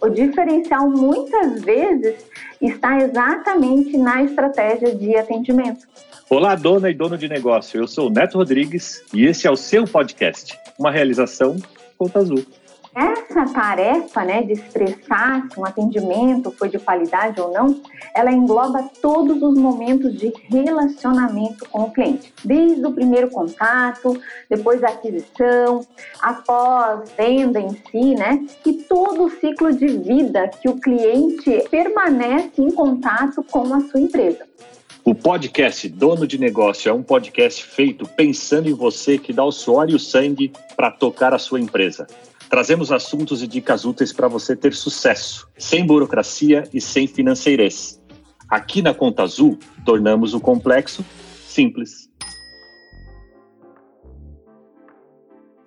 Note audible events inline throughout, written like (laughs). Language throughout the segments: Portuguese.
O diferencial muitas vezes está exatamente na estratégia de atendimento. Olá, dona e dono de negócio. Eu sou o Neto Rodrigues e esse é o seu podcast, uma realização Conta Azul. Essa tarefa né, de expressar se um atendimento foi de qualidade ou não, ela engloba todos os momentos de relacionamento com o cliente, desde o primeiro contato, depois a aquisição, após venda em si, né? E todo o ciclo de vida que o cliente permanece em contato com a sua empresa. O podcast Dono de Negócio é um podcast feito pensando em você que dá o suor e o sangue para tocar a sua empresa. Trazemos assuntos e dicas úteis para você ter sucesso, sem burocracia e sem financeirez. Aqui na Conta Azul, tornamos o complexo simples.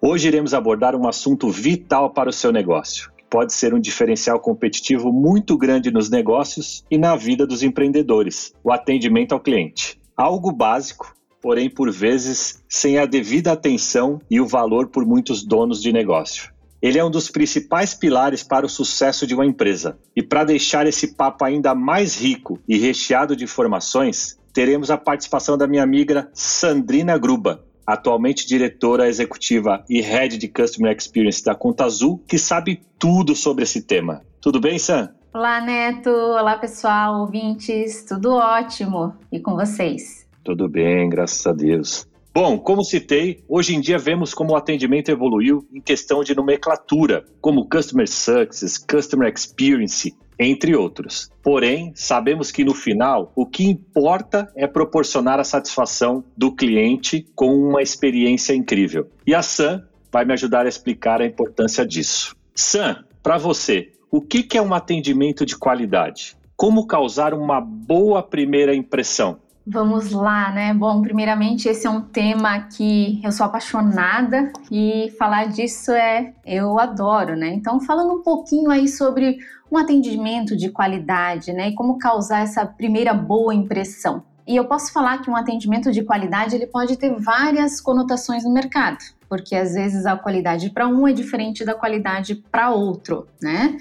Hoje iremos abordar um assunto vital para o seu negócio, que pode ser um diferencial competitivo muito grande nos negócios e na vida dos empreendedores: o atendimento ao cliente. Algo básico, porém por vezes sem a devida atenção e o valor por muitos donos de negócio. Ele é um dos principais pilares para o sucesso de uma empresa. E para deixar esse papo ainda mais rico e recheado de informações, teremos a participação da minha amiga Sandrina Gruba, atualmente diretora executiva e head de Customer Experience da Conta Azul, que sabe tudo sobre esse tema. Tudo bem, Sam? Olá, Neto. Olá, pessoal, ouvintes. Tudo ótimo. E com vocês? Tudo bem, graças a Deus. Bom, como citei, hoje em dia vemos como o atendimento evoluiu em questão de nomenclatura, como Customer Success, Customer Experience, entre outros. Porém, sabemos que no final, o que importa é proporcionar a satisfação do cliente com uma experiência incrível. E a Sam vai me ajudar a explicar a importância disso. Sam, para você, o que é um atendimento de qualidade? Como causar uma boa primeira impressão? Vamos lá, né? Bom, primeiramente, esse é um tema que eu sou apaixonada e falar disso é eu adoro, né? Então, falando um pouquinho aí sobre um atendimento de qualidade, né? E como causar essa primeira boa impressão. E eu posso falar que um atendimento de qualidade ele pode ter várias conotações no mercado porque às vezes a qualidade para um é diferente da qualidade para outro, né?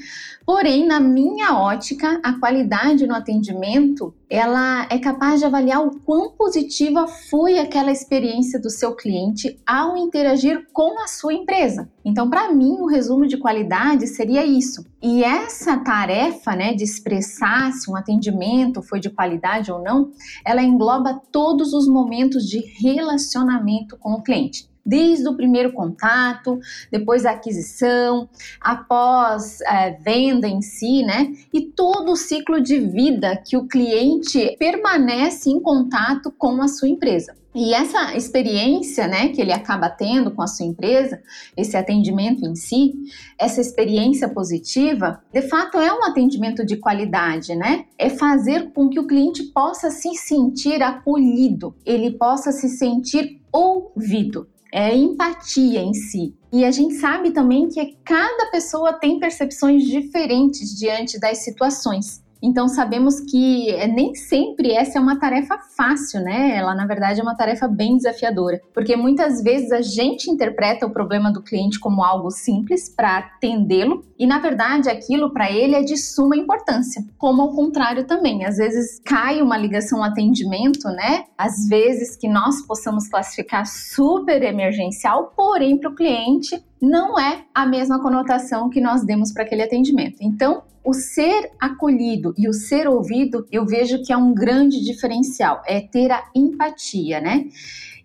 Porém, na minha ótica, a qualidade no atendimento, ela é capaz de avaliar o quão positiva foi aquela experiência do seu cliente ao interagir com a sua empresa. Então, para mim, o resumo de qualidade seria isso. E essa tarefa, né, de expressar se um atendimento foi de qualidade ou não, ela engloba todos os momentos de relacionamento com o cliente desde o primeiro contato, depois a aquisição, após é, venda em si, né? E todo o ciclo de vida que o cliente permanece em contato com a sua empresa. E essa experiência, né, que ele acaba tendo com a sua empresa, esse atendimento em si, essa experiência positiva, de fato é um atendimento de qualidade, né? É fazer com que o cliente possa se sentir acolhido, ele possa se sentir ouvido é empatia em si. E a gente sabe também que cada pessoa tem percepções diferentes diante das situações. Então sabemos que é, nem sempre essa é uma tarefa fácil, né? Ela na verdade é uma tarefa bem desafiadora, porque muitas vezes a gente interpreta o problema do cliente como algo simples para atendê-lo e na verdade aquilo para ele é de suma importância. Como ao contrário também, às vezes cai uma ligação atendimento, né? Às vezes que nós possamos classificar super emergencial, porém para o cliente não é a mesma conotação que nós demos para aquele atendimento. Então, o ser acolhido e o ser ouvido, eu vejo que é um grande diferencial, é ter a empatia, né?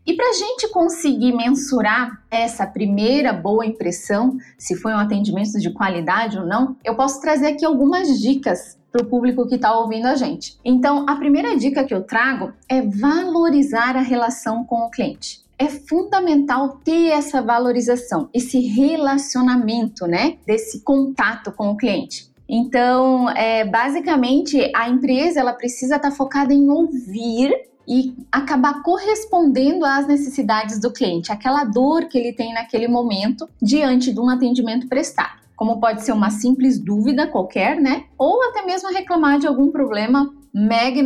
E para a gente conseguir mensurar essa primeira boa impressão, se foi um atendimento de qualidade ou não, eu posso trazer aqui algumas dicas para o público que está ouvindo a gente. Então, a primeira dica que eu trago é valorizar a relação com o cliente é fundamental ter essa valorização, esse relacionamento, né? Desse contato com o cliente. Então, é, basicamente, a empresa ela precisa estar tá focada em ouvir e acabar correspondendo às necessidades do cliente, aquela dor que ele tem naquele momento diante de um atendimento prestado. Como pode ser uma simples dúvida qualquer, né? Ou até mesmo reclamar de algum problema mega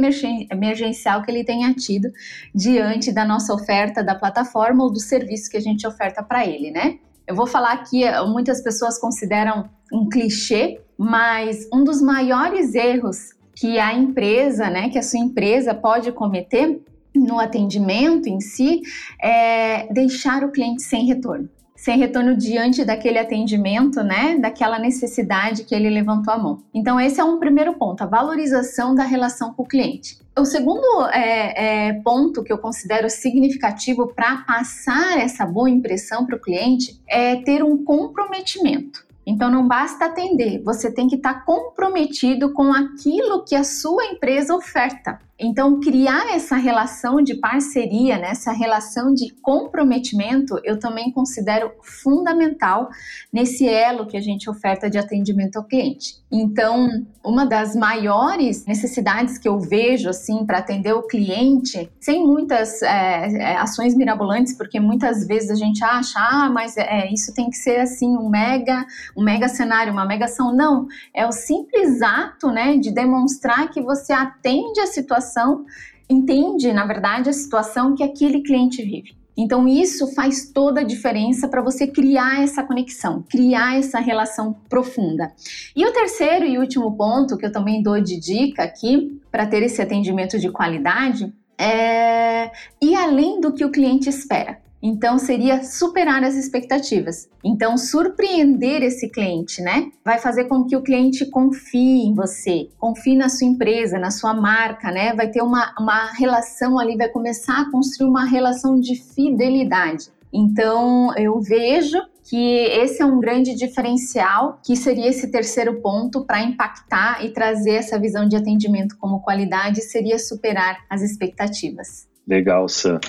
emergencial que ele tenha tido diante da nossa oferta da plataforma ou do serviço que a gente oferta para ele, né? Eu vou falar que muitas pessoas consideram um clichê mas um dos maiores erros que a empresa, né, que a sua empresa pode cometer no atendimento em si é deixar o cliente sem retorno sem retorno diante daquele atendimento, né, daquela necessidade que ele levantou a mão. Então, esse é um primeiro ponto, a valorização da relação com o cliente. O segundo é, é, ponto que eu considero significativo para passar essa boa impressão para o cliente é ter um comprometimento. Então não basta atender, você tem que estar tá comprometido com aquilo que a sua empresa oferta. Então, criar essa relação de parceria, né, essa relação de comprometimento, eu também considero fundamental nesse elo que a gente oferta de atendimento ao cliente. Então, uma das maiores necessidades que eu vejo assim para atender o cliente, sem muitas é, é, ações mirabolantes, porque muitas vezes a gente acha, ah, mas é, isso tem que ser assim um mega, um mega cenário, uma mega ação. Não, é o simples ato, né, de demonstrar que você atende a situação situação, entende, na verdade, a situação que aquele cliente vive. Então, isso faz toda a diferença para você criar essa conexão, criar essa relação profunda. E o terceiro e último ponto que eu também dou de dica aqui para ter esse atendimento de qualidade é ir além do que o cliente espera. Então seria superar as expectativas. Então surpreender esse cliente, né? Vai fazer com que o cliente confie em você, confie na sua empresa, na sua marca, né? Vai ter uma, uma relação ali, vai começar a construir uma relação de fidelidade. Então eu vejo que esse é um grande diferencial, que seria esse terceiro ponto para impactar e trazer essa visão de atendimento como qualidade, seria superar as expectativas. Legal, Sam.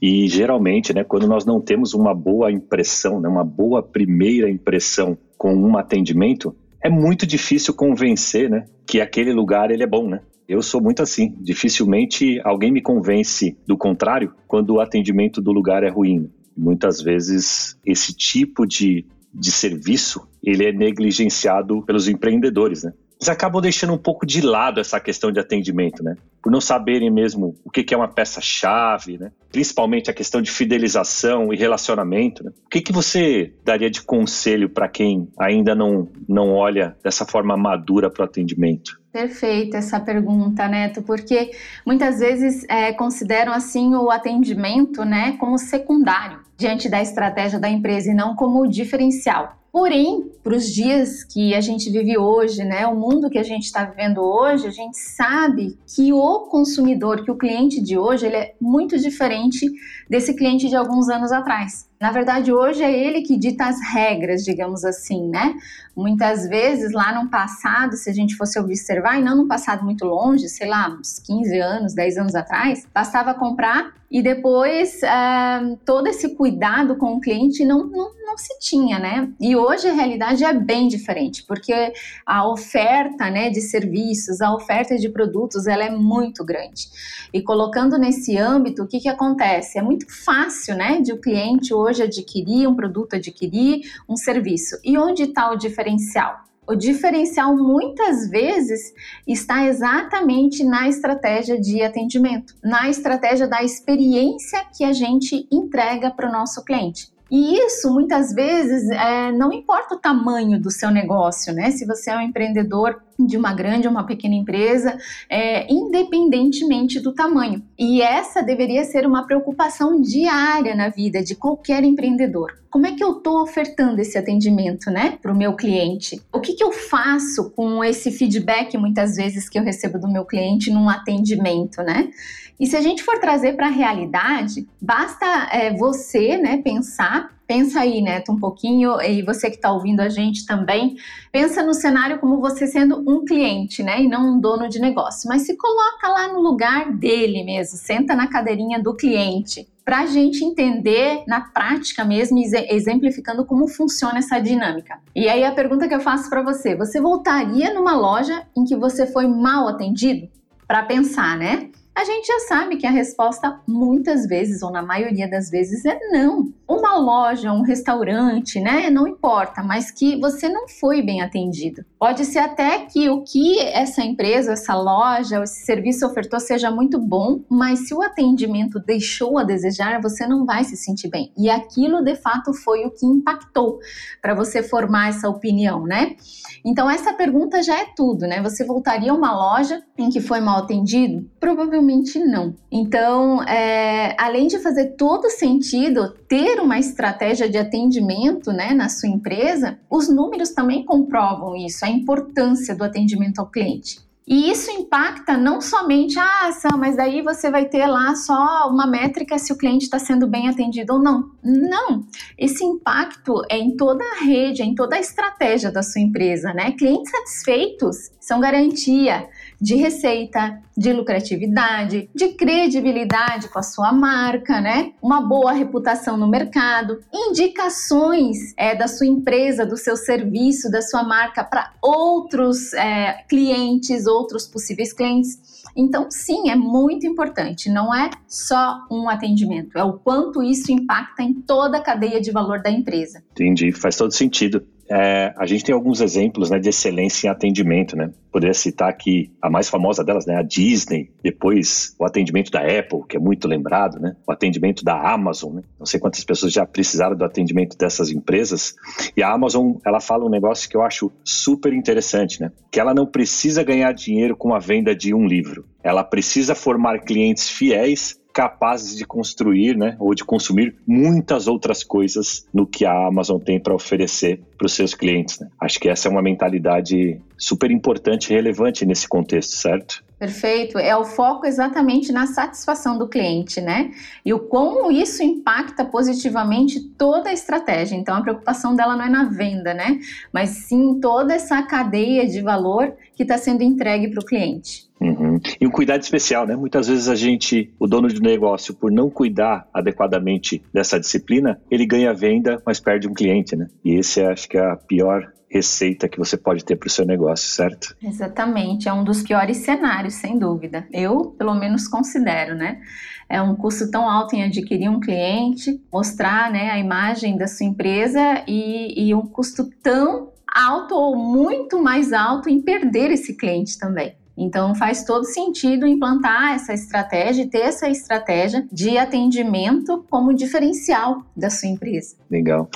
E geralmente, né, quando nós não temos uma boa impressão, né, uma boa primeira impressão com um atendimento, é muito difícil convencer, né, que aquele lugar ele é bom, né? Eu sou muito assim. Dificilmente alguém me convence do contrário quando o atendimento do lugar é ruim. Muitas vezes esse tipo de, de serviço ele é negligenciado pelos empreendedores, né? Eles acabam deixando um pouco de lado essa questão de atendimento, né? Por não saberem mesmo o que é uma peça-chave, né? Principalmente a questão de fidelização e relacionamento. Né? O que, que você daria de conselho para quem ainda não, não olha dessa forma madura para o atendimento? Perfeita essa pergunta, Neto, porque muitas vezes é, consideram assim o atendimento, né, como secundário diante da estratégia da empresa e não como diferencial. Porém, para os dias que a gente vive hoje, né, o mundo que a gente está vivendo hoje, a gente sabe que o consumidor, que o cliente de hoje, ele é muito diferente desse cliente de alguns anos atrás. Na verdade, hoje é ele que dita as regras, digamos assim, né? Muitas vezes, lá no passado, se a gente fosse observar, e não num passado muito longe, sei lá, uns 15 anos, 10 anos atrás, bastava comprar e depois é, todo esse cuidado com o cliente não, não, não se tinha, né? E hoje a realidade é bem diferente, porque a oferta né, de serviços, a oferta de produtos, ela é muito grande. E colocando nesse âmbito, o que, que acontece? É muito fácil, né, de o cliente hoje adquirir um produto, adquirir um serviço. E onde está o diferencial? O diferencial muitas vezes está exatamente na estratégia de atendimento, na estratégia da experiência que a gente entrega para o nosso cliente. E isso muitas vezes é, não importa o tamanho do seu negócio, né? Se você é um empreendedor de uma grande ou uma pequena empresa, é, independentemente do tamanho. E essa deveria ser uma preocupação diária na vida de qualquer empreendedor. Como é que eu estou ofertando esse atendimento, né, para o meu cliente? O que, que eu faço com esse feedback muitas vezes que eu recebo do meu cliente num atendimento, né? E se a gente for trazer para a realidade, basta é, você, né, pensar Pensa aí, Neto, um pouquinho, e você que está ouvindo a gente também, pensa no cenário como você sendo um cliente, né, e não um dono de negócio. Mas se coloca lá no lugar dele mesmo, senta na cadeirinha do cliente, para a gente entender na prática mesmo, exemplificando como funciona essa dinâmica. E aí a pergunta que eu faço para você: você voltaria numa loja em que você foi mal atendido? Para pensar, né? A gente já sabe que a resposta muitas vezes ou na maioria das vezes é não. Uma loja, um restaurante, né, não importa, mas que você não foi bem atendido. Pode ser até que o que essa empresa, essa loja, esse serviço ofertou seja muito bom, mas se o atendimento deixou a desejar, você não vai se sentir bem. E aquilo de fato foi o que impactou para você formar essa opinião, né? Então essa pergunta já é tudo, né? Você voltaria a uma loja em que foi mal atendido? Provavelmente não. Então, é, além de fazer todo sentido ter uma estratégia de atendimento, né, na sua empresa, os números também comprovam isso, a importância do atendimento ao cliente. E isso impacta não somente a ação, mas daí você vai ter lá só uma métrica se o cliente está sendo bem atendido ou não. Não, esse impacto é em toda a rede, é em toda a estratégia da sua empresa, né? Clientes satisfeitos são garantia de receita, de lucratividade, de credibilidade com a sua marca, né? Uma boa reputação no mercado, indicações é, da sua empresa, do seu serviço, da sua marca para outros é, clientes, outros possíveis clientes. Então, sim, é muito importante. Não é só um atendimento, é o quanto isso impacta em toda a cadeia de valor da empresa. Entendi, faz todo sentido. É, a gente tem alguns exemplos né, de excelência em atendimento, né? Poderia citar aqui a mais famosa delas, né, a Disney, depois o atendimento da Apple, que é muito lembrado, né? O atendimento da Amazon, né? Não sei quantas pessoas já precisaram do atendimento dessas empresas. E a Amazon, ela fala um negócio que eu acho super interessante, né? Que ela não precisa ganhar dinheiro com a venda de um livro. Ela precisa formar clientes fiéis capazes de construir, né, ou de consumir muitas outras coisas no que a Amazon tem para oferecer para os seus clientes. Né? Acho que essa é uma mentalidade super importante e relevante nesse contexto, certo? Perfeito. É o foco exatamente na satisfação do cliente, né? E o como isso impacta positivamente toda a estratégia. Então, a preocupação dela não é na venda, né? Mas sim toda essa cadeia de valor que está sendo entregue para o cliente. Uhum. E um cuidado especial, né? Muitas vezes a gente, o dono de negócio, por não cuidar adequadamente dessa disciplina, ele ganha venda, mas perde um cliente, né? E esse acho que é a pior receita que você pode ter para o seu negócio, certo? Exatamente, é um dos piores cenários, sem dúvida. Eu, pelo menos, considero, né? É um custo tão alto em adquirir um cliente, mostrar né, a imagem da sua empresa e, e um custo tão alto ou muito mais alto em perder esse cliente também. Então faz todo sentido implantar essa estratégia e ter essa estratégia de atendimento como diferencial da sua empresa. Legal.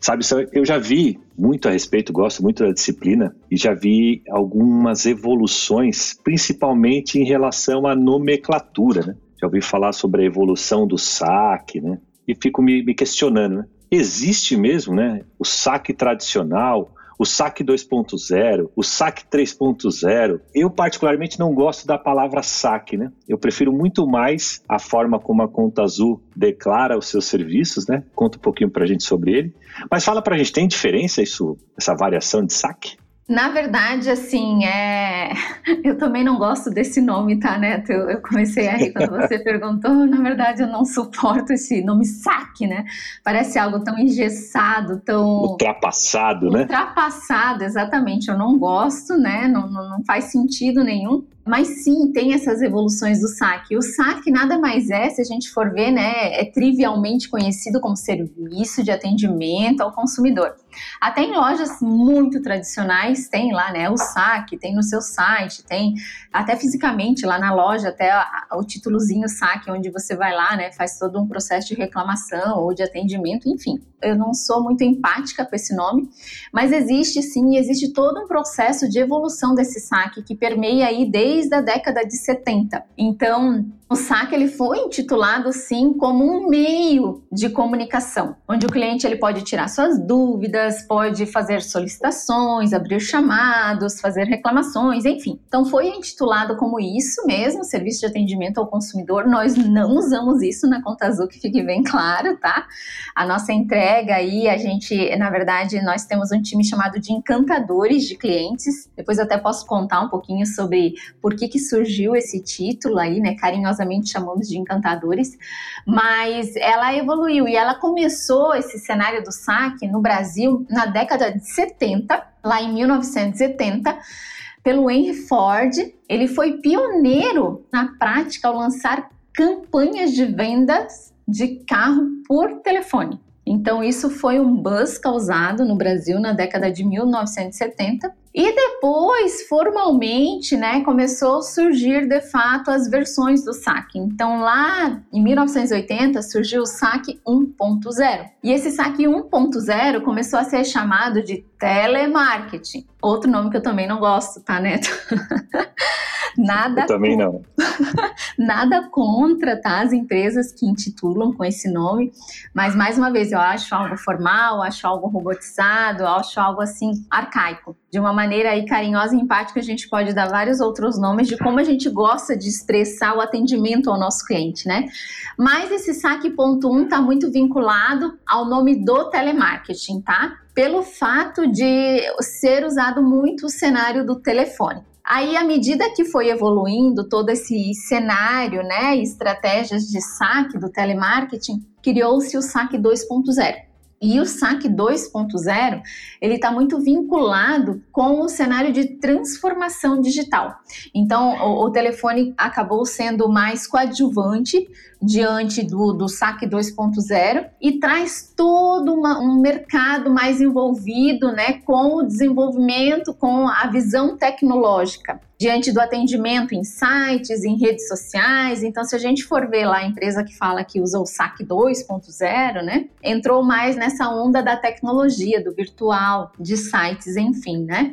Sabe, eu já vi muito a respeito, gosto muito da disciplina e já vi algumas evoluções, principalmente em relação à nomenclatura, né? Já ouvi falar sobre a evolução do saque, né? E fico me, me questionando, né? Existe mesmo, né? O saque tradicional, o saque 2.0, o saque 3.0. Eu particularmente não gosto da palavra saque, né? Eu prefiro muito mais a forma como a Conta Azul declara os seus serviços, né? Conta um pouquinho pra gente sobre ele. Mas fala pra gente, tem diferença isso, essa variação de saque? Na verdade, assim, é... (laughs) eu também não gosto desse nome, tá, Neto? Eu, eu comecei a rir quando você (laughs) perguntou. Na verdade, eu não suporto esse nome saque, né? Parece algo tão engessado, tão. Ultrapassado, né? Ultrapassado, exatamente. Eu não gosto, né? Não, não, não faz sentido nenhum. Mas sim, tem essas evoluções do saque. O saque nada mais é, se a gente for ver, né, é trivialmente conhecido como serviço de atendimento ao consumidor. Até em lojas muito tradicionais tem lá, né, o saque, tem no seu site, tem até fisicamente lá na loja, até o títulozinho saque, onde você vai lá, né, faz todo um processo de reclamação ou de atendimento, enfim. Eu não sou muito empática com esse nome, mas existe sim, existe todo um processo de evolução desse saque que permeia aí desde desde a década de 70. Então, o saque ele foi intitulado sim como um meio de comunicação, onde o cliente ele pode tirar suas dúvidas, pode fazer solicitações, abrir chamados, fazer reclamações, enfim. Então foi intitulado como isso mesmo, serviço de atendimento ao consumidor. Nós não usamos isso na Conta Azul, que fique bem claro, tá? A nossa entrega aí, a gente, na verdade, nós temos um time chamado de encantadores de clientes. Depois eu até posso contar um pouquinho sobre por que que surgiu esse título aí, né, carinhosamente carinhosamente chamamos de encantadores, mas ela evoluiu e ela começou esse cenário do saque no Brasil na década de 70, lá em 1970 pelo Henry Ford. Ele foi pioneiro na prática ao lançar campanhas de vendas de carro por telefone. Então, isso foi um buzz causado no Brasil na década de 1970. E depois, formalmente, né, começou a surgir de fato as versões do saque. Então, lá em 1980 surgiu o saque 1.0. E esse saque 1.0 começou a ser chamado de telemarketing. Outro nome que eu também não gosto, tá, Neto? (laughs) Nada eu também não. (laughs) Nada contra tá, as empresas que intitulam com esse nome, mas mais uma vez eu acho algo formal, acho algo robotizado, acho algo assim arcaico. De uma maneira aí carinhosa e empática, a gente pode dar vários outros nomes de como a gente gosta de expressar o atendimento ao nosso cliente, né? Mas esse saque ponto 1 está muito vinculado ao nome do telemarketing, tá? Pelo fato de ser usado muito o cenário do telefone. Aí, à medida que foi evoluindo todo esse cenário, né, estratégias de saque do telemarketing, criou-se o saque 2.0. E o saque 2.0, ele está muito vinculado com o cenário de transformação digital. Então, o, o telefone acabou sendo mais coadjuvante diante do, do saque 2.0 e traz todo uma, um mercado mais envolvido né, com o desenvolvimento, com a visão tecnológica diante do atendimento em sites, em redes sociais. Então, se a gente for ver lá a empresa que fala que usa o SAC 2.0, né, entrou mais nessa onda da tecnologia, do virtual, de sites, enfim, né?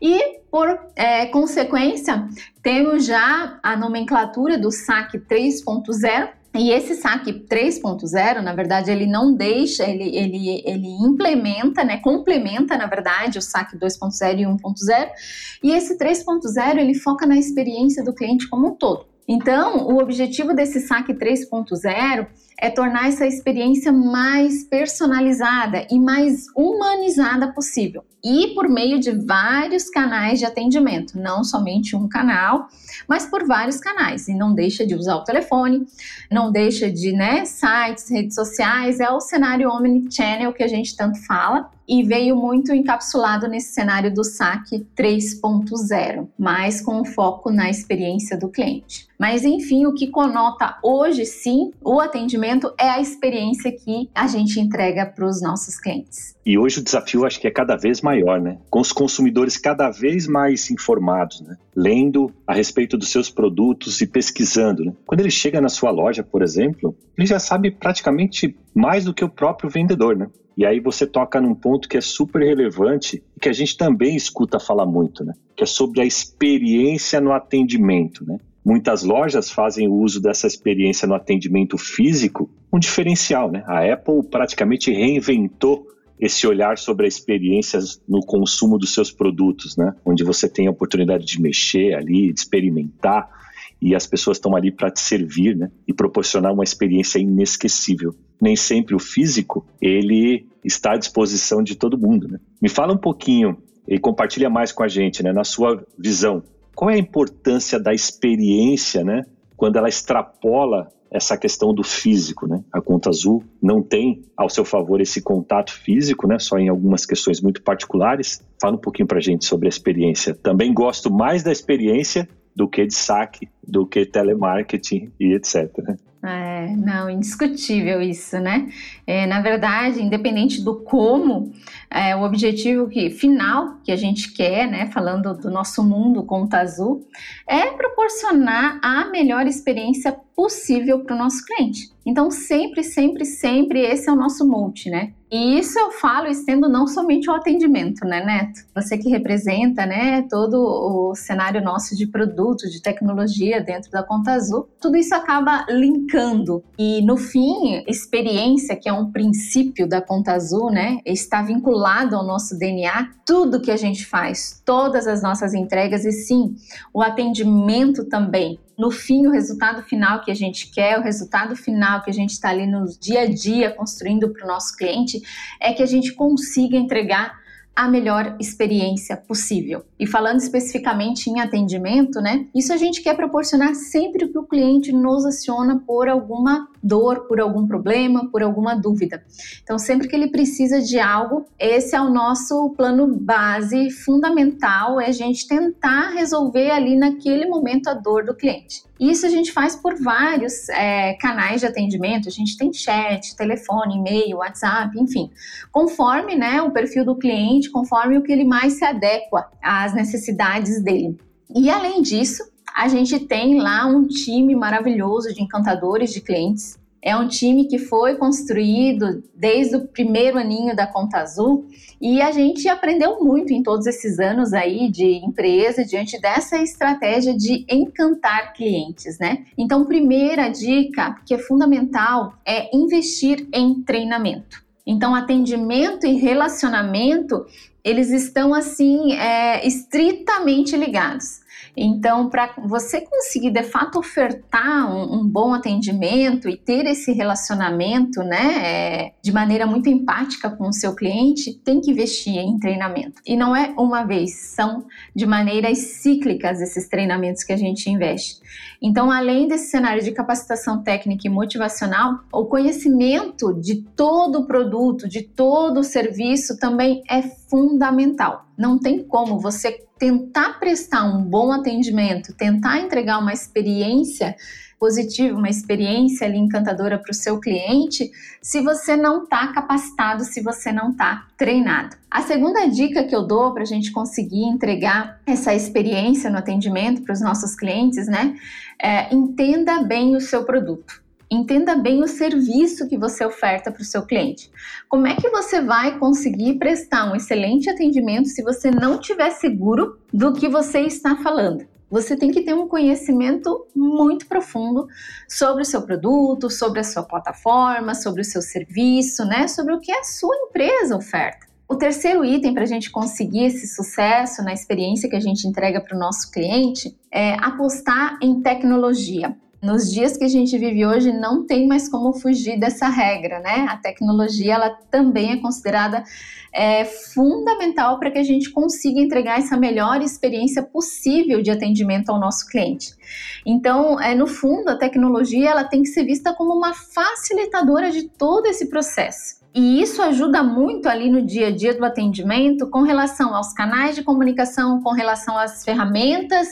E por é, consequência, temos já a nomenclatura do SAC 3.0, e esse saque 3.0, na verdade, ele não deixa, ele, ele, ele implementa, né, complementa, na verdade, o saque 2.0 e 1.0. E esse 3.0, ele foca na experiência do cliente como um todo. Então, o objetivo desse saque 3.0 é tornar essa experiência mais personalizada e mais humanizada possível. E por meio de vários canais de atendimento, não somente um canal, mas por vários canais. E não deixa de usar o telefone, não deixa de, né, sites, redes sociais, é o cenário omnichannel que a gente tanto fala e veio muito encapsulado nesse cenário do saque 3.0, mas com foco na experiência do cliente. Mas enfim, o que conota hoje sim o atendimento é a experiência que a gente entrega para os nossos clientes. E hoje o desafio acho que é cada vez maior, né? Com os consumidores cada vez mais informados, né? Lendo a respeito dos seus produtos e pesquisando, né? Quando ele chega na sua loja, por exemplo, ele já sabe praticamente mais do que o próprio vendedor, né? E aí você toca num ponto que é super relevante e que a gente também escuta falar muito, né? Que é sobre a experiência no atendimento, né? Muitas lojas fazem uso dessa experiência no atendimento físico, um diferencial, né? A Apple praticamente reinventou esse olhar sobre a experiência no consumo dos seus produtos, né? Onde você tem a oportunidade de mexer ali, de experimentar, e as pessoas estão ali para te servir, né? E proporcionar uma experiência inesquecível nem sempre o físico, ele está à disposição de todo mundo. Né? Me fala um pouquinho e compartilha mais com a gente, né, na sua visão. Qual é a importância da experiência, né, quando ela extrapola essa questão do físico, né? A Conta Azul não tem ao seu favor esse contato físico, né? Só em algumas questões muito particulares. Fala um pouquinho para gente sobre a experiência. Também gosto mais da experiência do que de saque, do que telemarketing e etc. Né? É, não, indiscutível isso, né? É, na verdade, independente do como, é, o objetivo que, final que a gente quer, né, falando do nosso mundo Conta Azul, é proporcionar a melhor experiência possível para o nosso cliente. Então, sempre, sempre, sempre esse é o nosso multi, né? E isso eu falo estendo não somente o atendimento, né, Neto? Você que representa, né, todo o cenário nosso de produto, de tecnologia dentro da Conta Azul, tudo isso acaba linkando. E no fim, experiência, que é um princípio da Conta Azul, né, está vinculado ao nosso DNA, tudo que a gente faz, todas as nossas entregas e sim, o atendimento também no fim, o resultado final que a gente quer, o resultado final que a gente está ali no dia a dia construindo para o nosso cliente, é que a gente consiga entregar a melhor experiência possível. E falando especificamente em atendimento, né? Isso a gente quer proporcionar sempre que o cliente nos aciona por alguma dor, por algum problema, por alguma dúvida. Então, sempre que ele precisa de algo, esse é o nosso plano base fundamental, é a gente tentar resolver ali naquele momento a dor do cliente. Isso a gente faz por vários é, canais de atendimento. A gente tem chat, telefone, e-mail, WhatsApp, enfim. Conforme né, o perfil do cliente, conforme o que ele mais se adequa às necessidades dele. E além disso, a gente tem lá um time maravilhoso de encantadores de clientes é um time que foi construído desde o primeiro aninho da Conta Azul e a gente aprendeu muito em todos esses anos aí de empresa diante dessa estratégia de encantar clientes, né? Então, primeira dica que é fundamental é investir em treinamento. Então, atendimento e relacionamento eles estão assim é, estritamente ligados. Então, para você conseguir de fato ofertar um, um, bom atendimento e ter esse relacionamento, né, é, de maneira muito empática com o seu cliente, tem que investir em treinamento. E não é uma vez, são de maneiras cíclicas esses treinamentos que a gente investe. Então, além desse cenário de capacitação técnica e motivacional, o conhecimento de todo o produto, de todo o serviço também é fundamental. Não tem como você tentar prestar um bom atendimento, tentar entregar uma experiência positiva, uma experiência ali encantadora para o seu cliente, se você não está capacitado, se você não está treinado. A segunda dica que eu dou para a gente conseguir entregar essa experiência no atendimento para os nossos clientes, né? É, entenda bem o seu produto. Entenda bem o serviço que você oferta para o seu cliente. Como é que você vai conseguir prestar um excelente atendimento se você não estiver seguro do que você está falando? Você tem que ter um conhecimento muito profundo sobre o seu produto, sobre a sua plataforma, sobre o seu serviço, né? Sobre o que a sua empresa oferta. O terceiro item para a gente conseguir esse sucesso na experiência que a gente entrega para o nosso cliente é apostar em tecnologia. Nos dias que a gente vive hoje, não tem mais como fugir dessa regra, né? A tecnologia, ela também é considerada é, fundamental para que a gente consiga entregar essa melhor experiência possível de atendimento ao nosso cliente. Então, é, no fundo, a tecnologia, ela tem que ser vista como uma facilitadora de todo esse processo. E isso ajuda muito ali no dia a dia do atendimento com relação aos canais de comunicação, com relação às ferramentas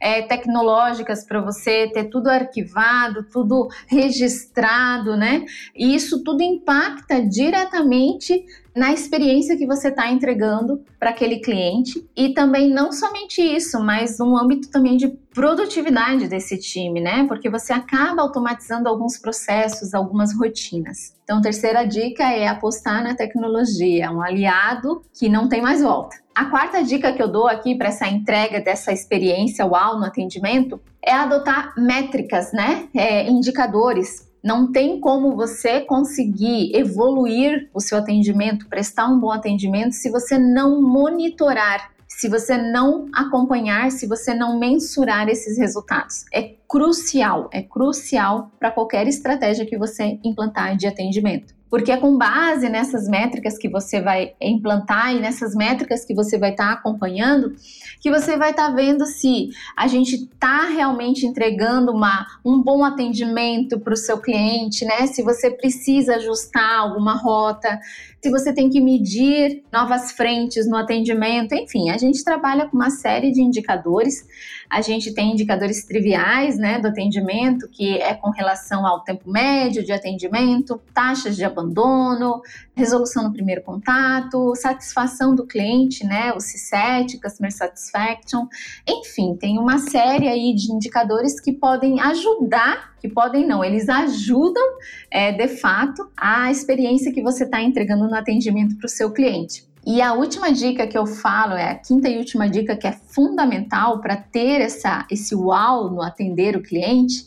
é, tecnológicas para você ter tudo arquivado, tudo registrado, né? E isso tudo impacta diretamente na experiência que você está entregando para aquele cliente e também não somente isso, mas no âmbito também de produtividade desse time, né? Porque você acaba automatizando alguns processos, algumas rotinas. Então, terceira dica é apostar na tecnologia, um aliado que não tem mais volta. A quarta dica que eu dou aqui para essa entrega dessa experiência uau no atendimento é adotar métricas, né? É, indicadores não tem como você conseguir evoluir o seu atendimento, prestar um bom atendimento, se você não monitorar, se você não acompanhar, se você não mensurar esses resultados. É crucial, é crucial para qualquer estratégia que você implantar de atendimento porque é com base nessas métricas que você vai implantar e nessas métricas que você vai estar tá acompanhando, que você vai estar tá vendo se a gente está realmente entregando uma, um bom atendimento para o seu cliente, né? Se você precisa ajustar alguma rota, se você tem que medir novas frentes no atendimento, enfim, a gente trabalha com uma série de indicadores. A gente tem indicadores triviais né, do atendimento, que é com relação ao tempo médio de atendimento, taxas de abandono, resolução no primeiro contato, satisfação do cliente, né, o C7, Customer Satisfaction, enfim, tem uma série aí de indicadores que podem ajudar, que podem não, eles ajudam é, de fato a experiência que você está entregando no atendimento para o seu cliente. E a última dica que eu falo é a quinta e última dica que é fundamental para ter essa, esse uau no atender o cliente.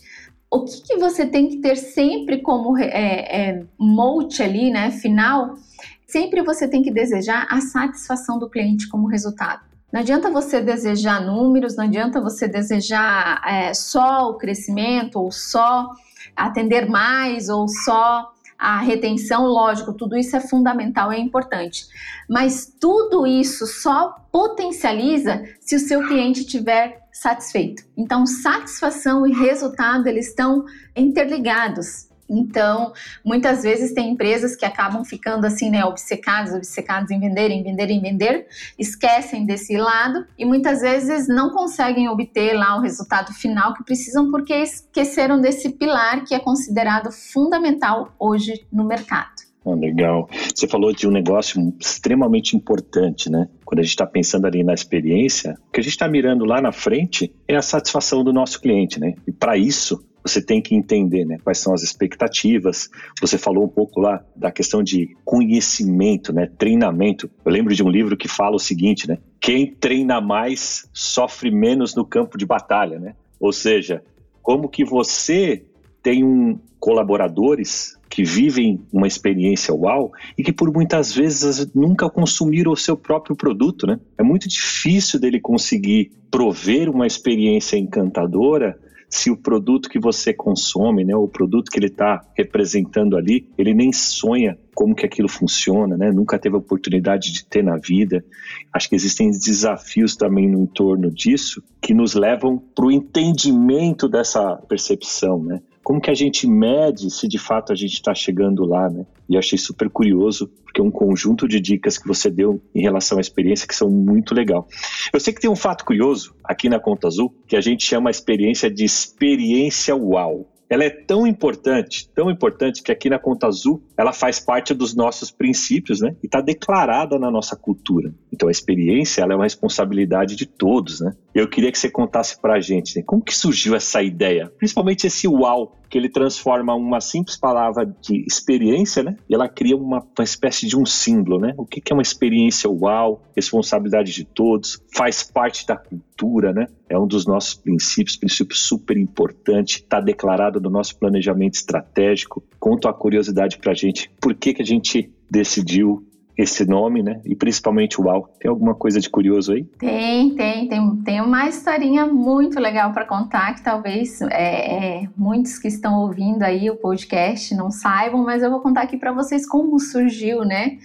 O que, que você tem que ter sempre como é, é, mote ali, né, final? Sempre você tem que desejar a satisfação do cliente como resultado. Não adianta você desejar números, não adianta você desejar é, só o crescimento, ou só atender mais, ou só a retenção, lógico, tudo isso é fundamental, é importante. Mas tudo isso só potencializa se o seu cliente estiver satisfeito. Então, satisfação e resultado eles estão interligados. Então, muitas vezes tem empresas que acabam ficando assim, né, obcecadas, obcecadas em vender, em vender, em vender, esquecem desse lado e muitas vezes não conseguem obter lá o resultado final que precisam porque esqueceram desse pilar que é considerado fundamental hoje no mercado. Ah, legal. Você falou de um negócio extremamente importante, né? Quando a gente está pensando ali na experiência, o que a gente está mirando lá na frente é a satisfação do nosso cliente, né? E para isso, você tem que entender né, quais são as expectativas. Você falou um pouco lá da questão de conhecimento, né, treinamento. Eu lembro de um livro que fala o seguinte, né? Quem treina mais sofre menos no campo de batalha, né? Ou seja, como que você tem um colaboradores que vivem uma experiência uau e que por muitas vezes nunca consumiram o seu próprio produto, né? É muito difícil dele conseguir prover uma experiência encantadora se o produto que você consome, né, o produto que ele está representando ali, ele nem sonha como que aquilo funciona, né? Nunca teve oportunidade de ter na vida. Acho que existem desafios também no entorno disso que nos levam para o entendimento dessa percepção, né? Como que a gente mede se de fato a gente está chegando lá, né? E achei super curioso, porque é um conjunto de dicas que você deu em relação à experiência que são muito legal. Eu sei que tem um fato curioso aqui na Conta Azul, que a gente chama a experiência de experiência uau ela é tão importante, tão importante que aqui na Conta Azul ela faz parte dos nossos princípios, né? E está declarada na nossa cultura. Então a experiência ela é uma responsabilidade de todos, né? Eu queria que você contasse para a gente né? como que surgiu essa ideia, principalmente esse uau que ele transforma uma simples palavra de experiência, né? E ela cria uma, uma espécie de um símbolo, né? O que, que é uma experiência uau? Responsabilidade de todos, faz parte da cultura, né? É um dos nossos princípios, princípio super importante, está declarado no nosso planejamento estratégico. Conta uma curiosidade para a gente, por que, que a gente decidiu esse nome, né? E principalmente o UAU. Tem alguma coisa de curioso aí? Tem, tem, tem, tem uma historinha muito legal para contar que talvez é, é, muitos que estão ouvindo aí o podcast não saibam, mas eu vou contar aqui para vocês como surgiu, né?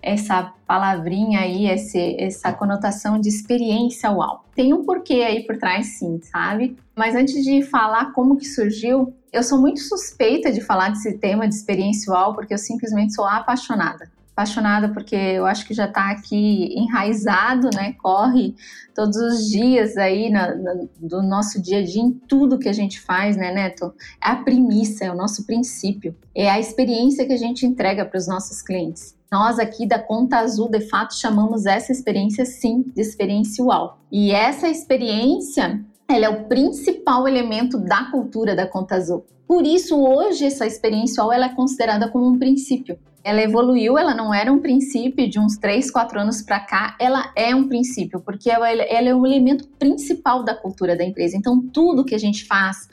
Essa palavrinha aí, esse, essa conotação de experiência UAU. Tem um porquê aí por trás, sim, sabe? Mas antes de falar como que surgiu, eu sou muito suspeita de falar desse tema de experiência UAU, porque eu simplesmente sou apaixonada apaixonada porque eu acho que já está aqui enraizado, né? Corre todos os dias aí na, na, do nosso dia a dia em tudo que a gente faz, né, Neto? É a premissa, é o nosso princípio, é a experiência que a gente entrega para os nossos clientes. Nós aqui da Conta Azul, de fato, chamamos essa experiência sim de experiência UAU. E essa experiência, ela é o principal elemento da cultura da Conta Azul. Por isso, hoje, essa experiência ela é considerada como um princípio ela evoluiu, ela não era um princípio de uns 3, 4 anos para cá, ela é um princípio, porque ela, ela é o elemento principal da cultura da empresa. Então, tudo que a gente faz,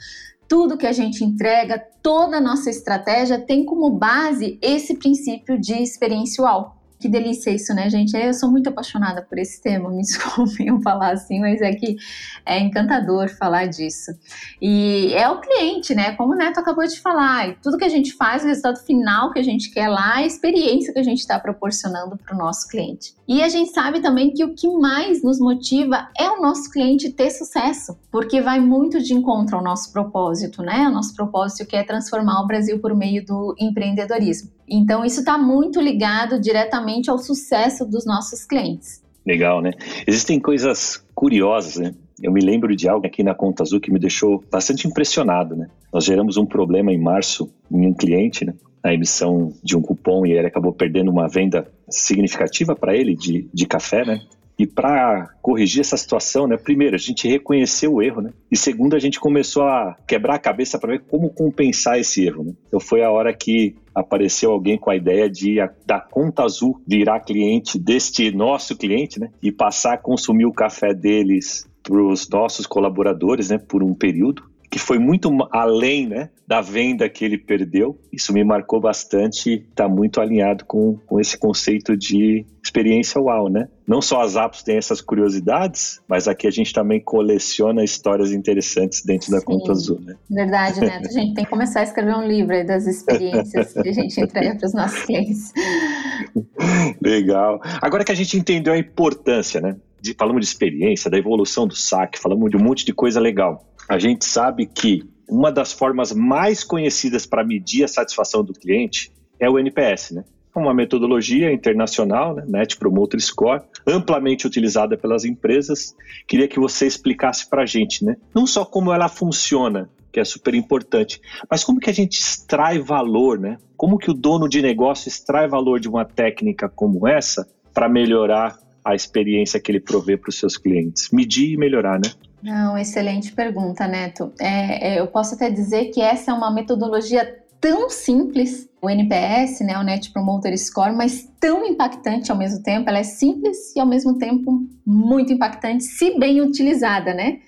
tudo que a gente entrega, toda a nossa estratégia tem como base esse princípio de experiencial. Que delícia isso, né, gente? Eu sou muito apaixonada por esse tema, me (laughs) desculpem eu falar assim, mas é que é encantador falar disso. E é o cliente, né? Como o Neto acabou de falar, tudo que a gente faz, o resultado final que a gente quer lá, a experiência que a gente está proporcionando para o nosso cliente. E a gente sabe também que o que mais nos motiva é o nosso cliente ter sucesso, porque vai muito de encontro ao nosso propósito, né? O nosso propósito que é transformar o Brasil por meio do empreendedorismo. Então, isso está muito ligado diretamente ao sucesso dos nossos clientes. Legal, né? Existem coisas curiosas, né? Eu me lembro de algo aqui na Conta Azul que me deixou bastante impressionado, né? Nós geramos um problema em março em um cliente, né? A emissão de um cupom e ele acabou perdendo uma venda significativa para ele de, de café, né? E para corrigir essa situação, né, primeiro, a gente reconheceu o erro, né? E segundo, a gente começou a quebrar a cabeça para ver como compensar esse erro, né? Então foi a hora que apareceu alguém com a ideia de da conta azul virar cliente deste nosso cliente, né? E passar a consumir o café deles para os nossos colaboradores, né, por um período que foi muito além né, da venda que ele perdeu. Isso me marcou bastante, está muito alinhado com, com esse conceito de experiência uau, né? Não só as apps têm essas curiosidades, mas aqui a gente também coleciona histórias interessantes dentro Sim, da Conta Azul, né? Verdade, né? A gente tem que começar a escrever um livro das experiências que a gente entrega para os nossos clientes. Legal. Agora que a gente entendeu a importância, né? De, falamos de experiência, da evolução do saque, falamos de um monte de coisa legal. A gente sabe que uma das formas mais conhecidas para medir a satisfação do cliente é o NPS, né? Uma metodologia internacional, né? Net Promoter Score, amplamente utilizada pelas empresas. Queria que você explicasse para a gente, né? Não só como ela funciona, que é super importante, mas como que a gente extrai valor, né? Como que o dono de negócio extrai valor de uma técnica como essa para melhorar a experiência que ele provê para os seus clientes? Medir e melhorar, né? Não, excelente pergunta, Neto. É, é, eu posso até dizer que essa é uma metodologia tão simples, o NPS, né, o Net Promoter Score, mas tão impactante ao mesmo tempo. Ela é simples e ao mesmo tempo muito impactante, se bem utilizada, né?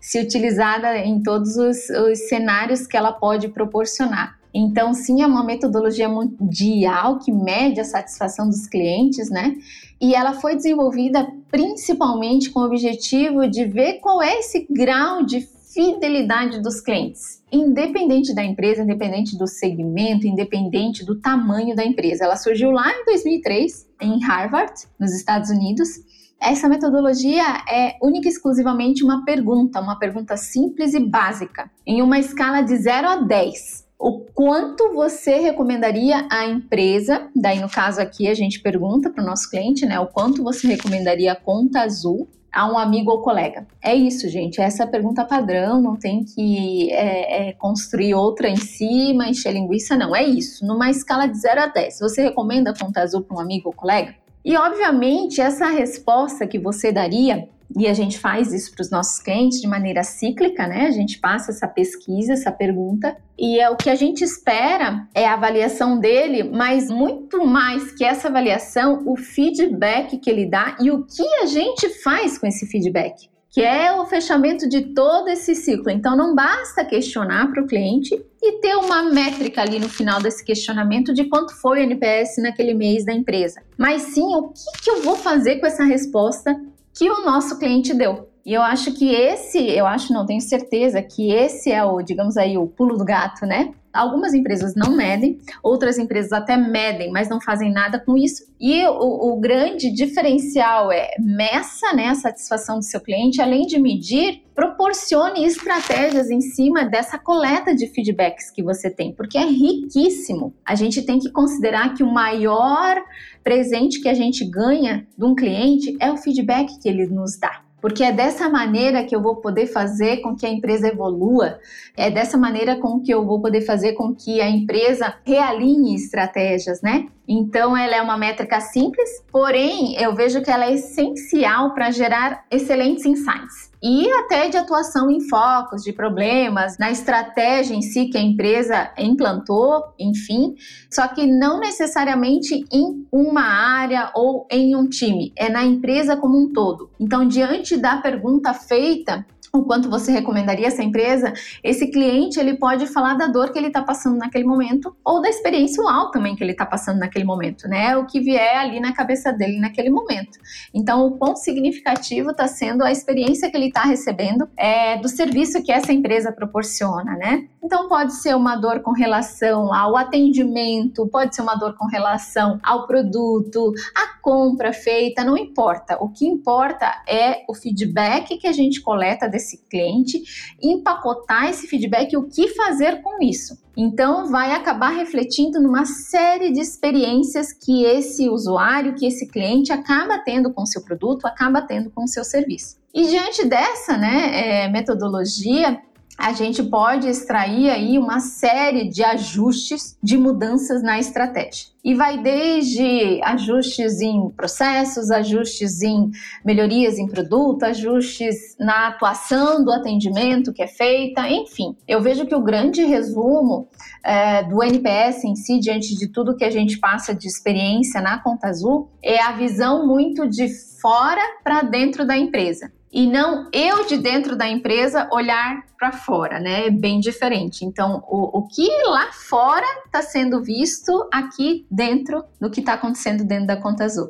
Se utilizada em todos os, os cenários que ela pode proporcionar. Então, sim, é uma metodologia mundial que mede a satisfação dos clientes, né? E ela foi desenvolvida principalmente com o objetivo de ver qual é esse grau de fidelidade dos clientes, independente da empresa, independente do segmento, independente do tamanho da empresa. Ela surgiu lá em 2003 em Harvard, nos Estados Unidos. Essa metodologia é única e exclusivamente uma pergunta, uma pergunta simples e básica, em uma escala de 0 a 10 o quanto você recomendaria à empresa, daí no caso aqui a gente pergunta para o nosso cliente, né, o quanto você recomendaria a conta azul a um amigo ou colega? É isso, gente, essa é a pergunta padrão, não tem que é, é, construir outra em cima, encher linguiça, não, é isso, numa escala de 0 a 10, você recomenda a conta azul para um amigo ou colega? E obviamente essa resposta que você daria e a gente faz isso para os nossos clientes de maneira cíclica, né? A gente passa essa pesquisa, essa pergunta, e é o que a gente espera é a avaliação dele, mas muito mais que essa avaliação, o feedback que ele dá e o que a gente faz com esse feedback que é o fechamento de todo esse ciclo. Então, não basta questionar para o cliente e ter uma métrica ali no final desse questionamento de quanto foi o NPS naquele mês da empresa, mas sim o que, que eu vou fazer com essa resposta que o nosso cliente deu. E eu acho que esse, eu acho, não tenho certeza que esse é o, digamos aí, o pulo do gato, né? Algumas empresas não medem, outras empresas até medem, mas não fazem nada com isso. E o, o grande diferencial é meça né, a satisfação do seu cliente, além de medir, proporcione estratégias em cima dessa coleta de feedbacks que você tem, porque é riquíssimo. A gente tem que considerar que o maior presente que a gente ganha de um cliente é o feedback que ele nos dá porque é dessa maneira que eu vou poder fazer com que a empresa evolua, é dessa maneira com que eu vou poder fazer com que a empresa realinhe estratégias, né? Então, ela é uma métrica simples, porém, eu vejo que ela é essencial para gerar excelentes insights e até de atuação em focos de problemas, na estratégia em si que a empresa implantou, enfim, só que não necessariamente em uma área ou em um time, é na empresa como um todo. Então, diante da pergunta feita, o quanto você recomendaria essa empresa, esse cliente ele pode falar da dor que ele está passando naquele momento ou da experiência uau também que ele está passando naquele momento, né? O que vier ali na cabeça dele naquele momento. Então, o quão significativo está sendo a experiência que ele está recebendo é, do serviço que essa empresa proporciona, né? Então, pode ser uma dor com relação ao atendimento, pode ser uma dor com relação ao produto, a compra feita, não importa. O que importa é o feedback que a gente coleta desse esse cliente, empacotar esse feedback e o que fazer com isso. Então, vai acabar refletindo numa série de experiências que esse usuário, que esse cliente acaba tendo com o seu produto, acaba tendo com o seu serviço. E diante dessa né, é, metodologia, a gente pode extrair aí uma série de ajustes, de mudanças na estratégia. E vai desde ajustes em processos, ajustes em melhorias em produto, ajustes na atuação do atendimento que é feita, enfim. Eu vejo que o grande resumo é, do NPS em si, diante de tudo que a gente passa de experiência na Conta Azul, é a visão muito de fora para dentro da empresa. E não eu de dentro da empresa olhar para fora, né? É bem diferente. Então, o, o que lá fora está sendo visto aqui dentro do que está acontecendo dentro da conta azul.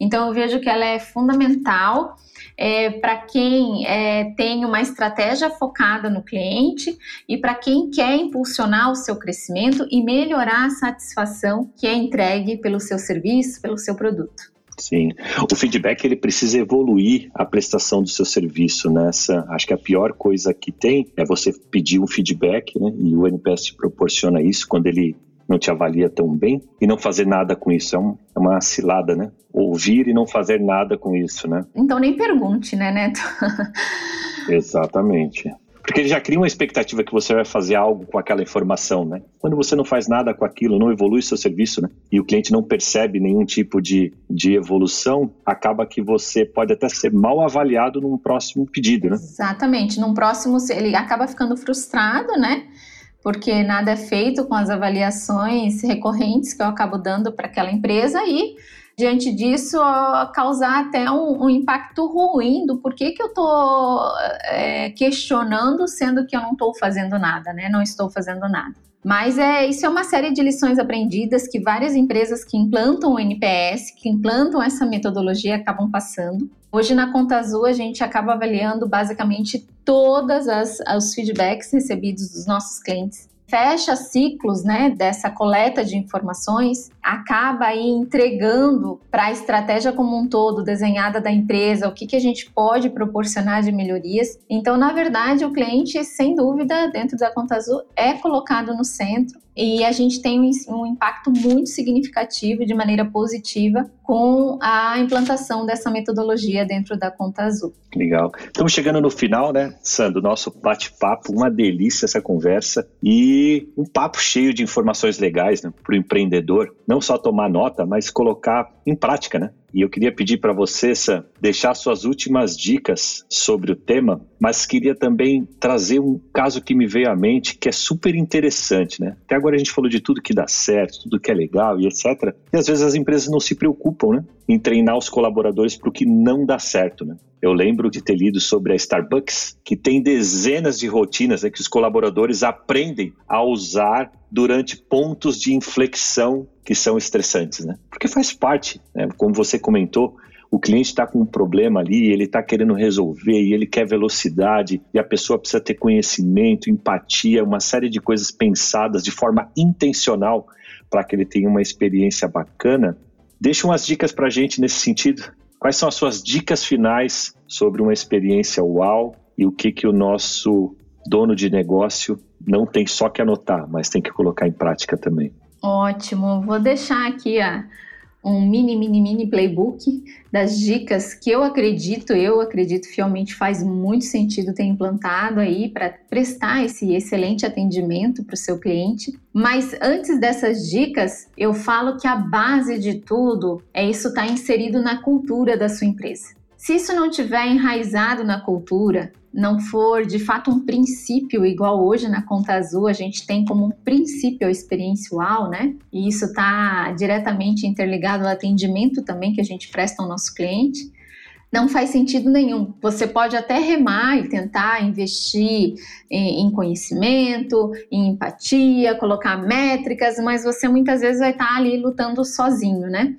Então, eu vejo que ela é fundamental é, para quem é, tem uma estratégia focada no cliente e para quem quer impulsionar o seu crescimento e melhorar a satisfação que é entregue pelo seu serviço, pelo seu produto. Sim, o feedback ele precisa evoluir a prestação do seu serviço nessa. Acho que a pior coisa que tem é você pedir um feedback, né? E o NPS te proporciona isso quando ele não te avalia tão bem e não fazer nada com isso. É, um, é uma cilada, né? Ouvir e não fazer nada com isso, né? Então nem pergunte, né, Neto? Exatamente. Porque ele já cria uma expectativa que você vai fazer algo com aquela informação, né? Quando você não faz nada com aquilo, não evolui seu serviço, né? E o cliente não percebe nenhum tipo de, de evolução, acaba que você pode até ser mal avaliado num próximo pedido, né? Exatamente. Num próximo, ele acaba ficando frustrado, né? Porque nada é feito com as avaliações recorrentes que eu acabo dando para aquela empresa e diante disso, causar até um, um, impacto ruim do porquê que eu estou é, questionando, sendo que eu não estou fazendo nada, né? Não estou fazendo nada. Mas é, isso é uma série de lições aprendidas que várias empresas que implantam o NPS, que implantam essa metodologia, acabam passando. Hoje na Conta Azul a gente acaba avaliando basicamente todas as os feedbacks recebidos dos nossos clientes fecha ciclos né, dessa coleta de informações, acaba aí entregando para a estratégia como um todo desenhada da empresa, o que, que a gente pode proporcionar de melhorias. Então, na verdade, o cliente, sem dúvida, dentro da Conta Azul, é colocado no centro e a gente tem um, impacto muito significativo de maneira positiva com a implantação dessa metodologia dentro da Conta Azul. Legal. Estamos chegando no final, né, Sandro? Nosso bate-papo, uma delícia essa conversa e um papo cheio de informações legais né, para o empreendedor. Não só tomar nota, mas colocar em prática, né? E eu queria pedir para você, Sam, deixar suas últimas dicas sobre o tema, mas queria também trazer um caso que me veio à mente que é super interessante, né? Até agora a gente falou de tudo que dá certo, tudo que é legal e etc. E às vezes as empresas não se preocupam, né? Em treinar os colaboradores para o que não dá certo, né? Eu lembro de ter lido sobre a Starbucks, que tem dezenas de rotinas né, que os colaboradores aprendem a usar durante pontos de inflexão que são estressantes, né? Porque faz parte, né? como você comentou, o cliente está com um problema ali, ele está querendo resolver e ele quer velocidade e a pessoa precisa ter conhecimento, empatia, uma série de coisas pensadas de forma intencional para que ele tenha uma experiência bacana. Deixa umas dicas para a gente nesse sentido. Quais são as suas dicas finais sobre uma experiência uau e o que, que o nosso dono de negócio não tem só que anotar, mas tem que colocar em prática também? Ótimo, vou deixar aqui a, um mini, mini, mini playbook das dicas que eu acredito, eu acredito fielmente faz muito sentido ter implantado aí para prestar esse excelente atendimento para o seu cliente. Mas antes dessas dicas, eu falo que a base de tudo é isso estar tá inserido na cultura da sua empresa. Se isso não tiver enraizado na cultura, não for de fato um princípio, igual hoje na Conta Azul a gente tem como um princípio UAU, né? E isso está diretamente interligado ao atendimento também que a gente presta ao nosso cliente. Não faz sentido nenhum. Você pode até remar e tentar investir em conhecimento, em empatia, colocar métricas, mas você muitas vezes vai estar ali lutando sozinho, né?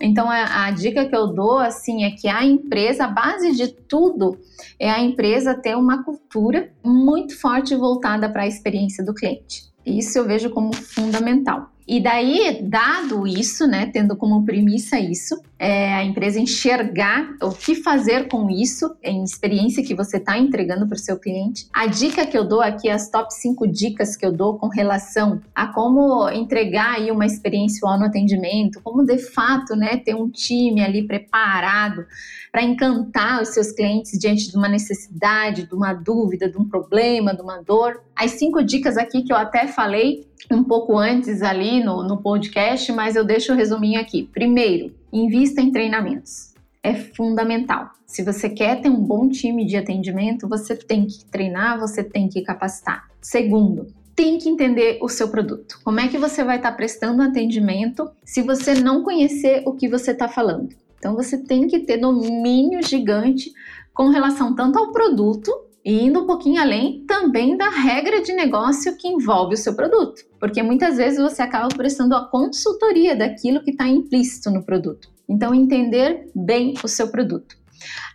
Então a, a, dica que eu dou assim é que a empresa, a base de tudo é a empresa ter uma cultura muito forte voltada para a experiência do cliente. Isso eu vejo como fundamental. E daí, dado isso, né, tendo como premissa isso, é a empresa enxergar o que fazer com isso, em experiência que você está entregando para o seu cliente. A dica que eu dou aqui, as top 5 dicas que eu dou com relação a como entregar aí uma experiência no atendimento, como de fato, né, ter um time ali preparado para encantar os seus clientes diante de uma necessidade, de uma dúvida, de um problema, de uma dor. As cinco dicas aqui que eu até falei um pouco antes ali no, no podcast, mas eu deixo o resuminho aqui. Primeiro, invista em treinamentos. É fundamental. Se você quer ter um bom time de atendimento, você tem que treinar, você tem que capacitar. Segundo, tem que entender o seu produto. Como é que você vai estar prestando atendimento se você não conhecer o que você está falando? Então você tem que ter domínio gigante com relação tanto ao produto e indo um pouquinho além também da regra de negócio que envolve o seu produto, porque muitas vezes você acaba prestando a consultoria daquilo que está implícito no produto. Então, entender bem o seu produto.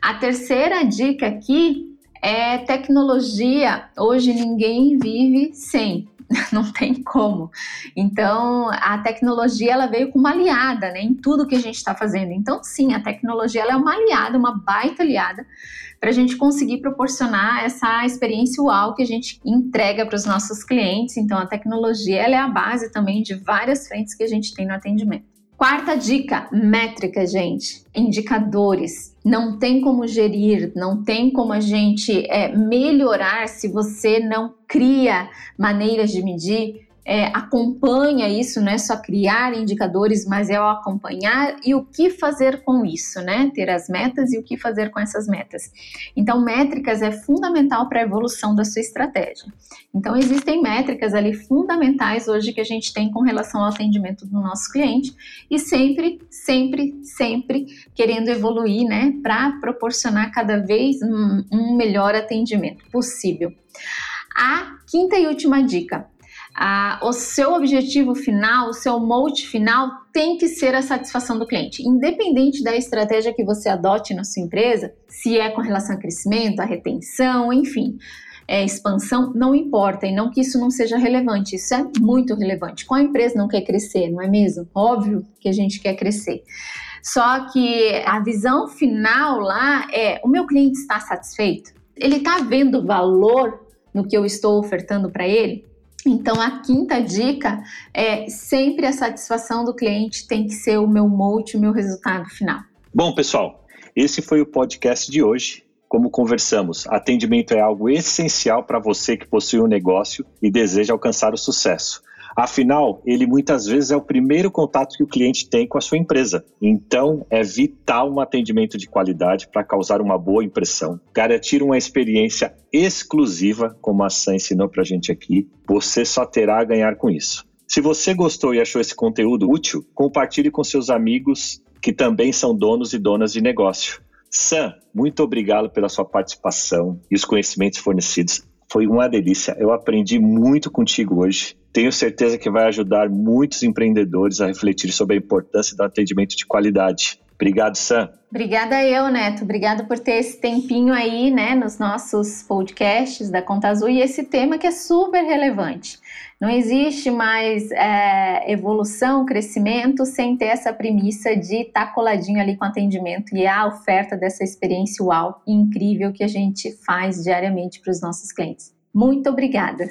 A terceira dica aqui é tecnologia. Hoje ninguém vive sem. (laughs) não tem como. Então, a tecnologia ela veio como aliada, né, em tudo que a gente está fazendo. Então, sim, a tecnologia é uma aliada, uma baita aliada para a gente conseguir proporcionar essa experiência uau que a gente entrega para os nossos clientes. Então, a tecnologia ela é a base também de várias frentes que a gente tem no atendimento. Quarta dica: métrica, gente. Indicadores. Não tem como gerir, não tem como a gente é, melhorar se você não cria maneiras de medir é, acompanha isso, não é só criar indicadores, mas é o acompanhar e o que fazer com isso, né? Ter as metas e o que fazer com essas metas. Então, métricas é fundamental para a evolução da sua estratégia. Então, existem métricas ali fundamentais hoje que a gente tem com relação ao atendimento do nosso cliente e sempre, sempre, sempre querendo evoluir, né? Para proporcionar cada vez um, um melhor atendimento possível. A quinta e última dica ah, o seu objetivo final, o seu mote final tem que ser a satisfação do cliente. Independente da estratégia que você adote na sua empresa, se é com relação a crescimento, a retenção, enfim, é, expansão, não importa. E não que isso não seja relevante, isso é muito relevante. Qual empresa não quer crescer, não é mesmo? Óbvio que a gente quer crescer. Só que a visão final lá é: o meu cliente está satisfeito? Ele está vendo valor no que eu estou ofertando para ele? Então, a quinta dica é sempre a satisfação do cliente tem que ser o meu mote, o meu resultado final. Bom, pessoal, esse foi o podcast de hoje. Como conversamos, atendimento é algo essencial para você que possui um negócio e deseja alcançar o sucesso. Afinal, ele muitas vezes é o primeiro contato que o cliente tem com a sua empresa. Então, é vital um atendimento de qualidade para causar uma boa impressão, garantir uma experiência exclusiva, como a Sam ensinou para a gente aqui. Você só terá a ganhar com isso. Se você gostou e achou esse conteúdo útil, compartilhe com seus amigos que também são donos e donas de negócio. Sam, muito obrigado pela sua participação e os conhecimentos fornecidos. Foi uma delícia. Eu aprendi muito contigo hoje. Tenho certeza que vai ajudar muitos empreendedores a refletir sobre a importância do atendimento de qualidade. Obrigado, Sam. Obrigada eu, Neto. Obrigado por ter esse tempinho aí, né, nos nossos podcasts da Conta Azul e esse tema que é super relevante. Não existe mais é, evolução, crescimento sem ter essa premissa de estar tá coladinho ali com atendimento e a oferta dessa experiência uau incrível que a gente faz diariamente para os nossos clientes. Muito obrigada.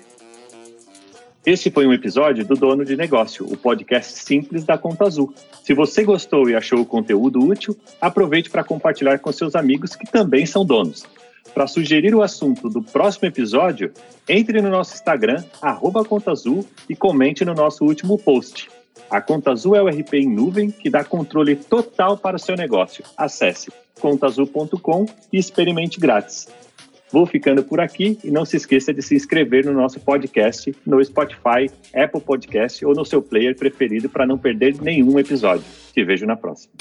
Este foi um episódio do Dono de Negócio, o podcast simples da Conta Azul. Se você gostou e achou o conteúdo útil, aproveite para compartilhar com seus amigos que também são donos. Para sugerir o assunto do próximo episódio, entre no nosso Instagram, arroba Conta Azul, e comente no nosso último post. A Conta Azul é o RP em nuvem que dá controle total para o seu negócio. Acesse contaazul.com e experimente grátis. Vou ficando por aqui e não se esqueça de se inscrever no nosso podcast no Spotify, Apple Podcast ou no seu player preferido para não perder nenhum episódio. Te vejo na próxima.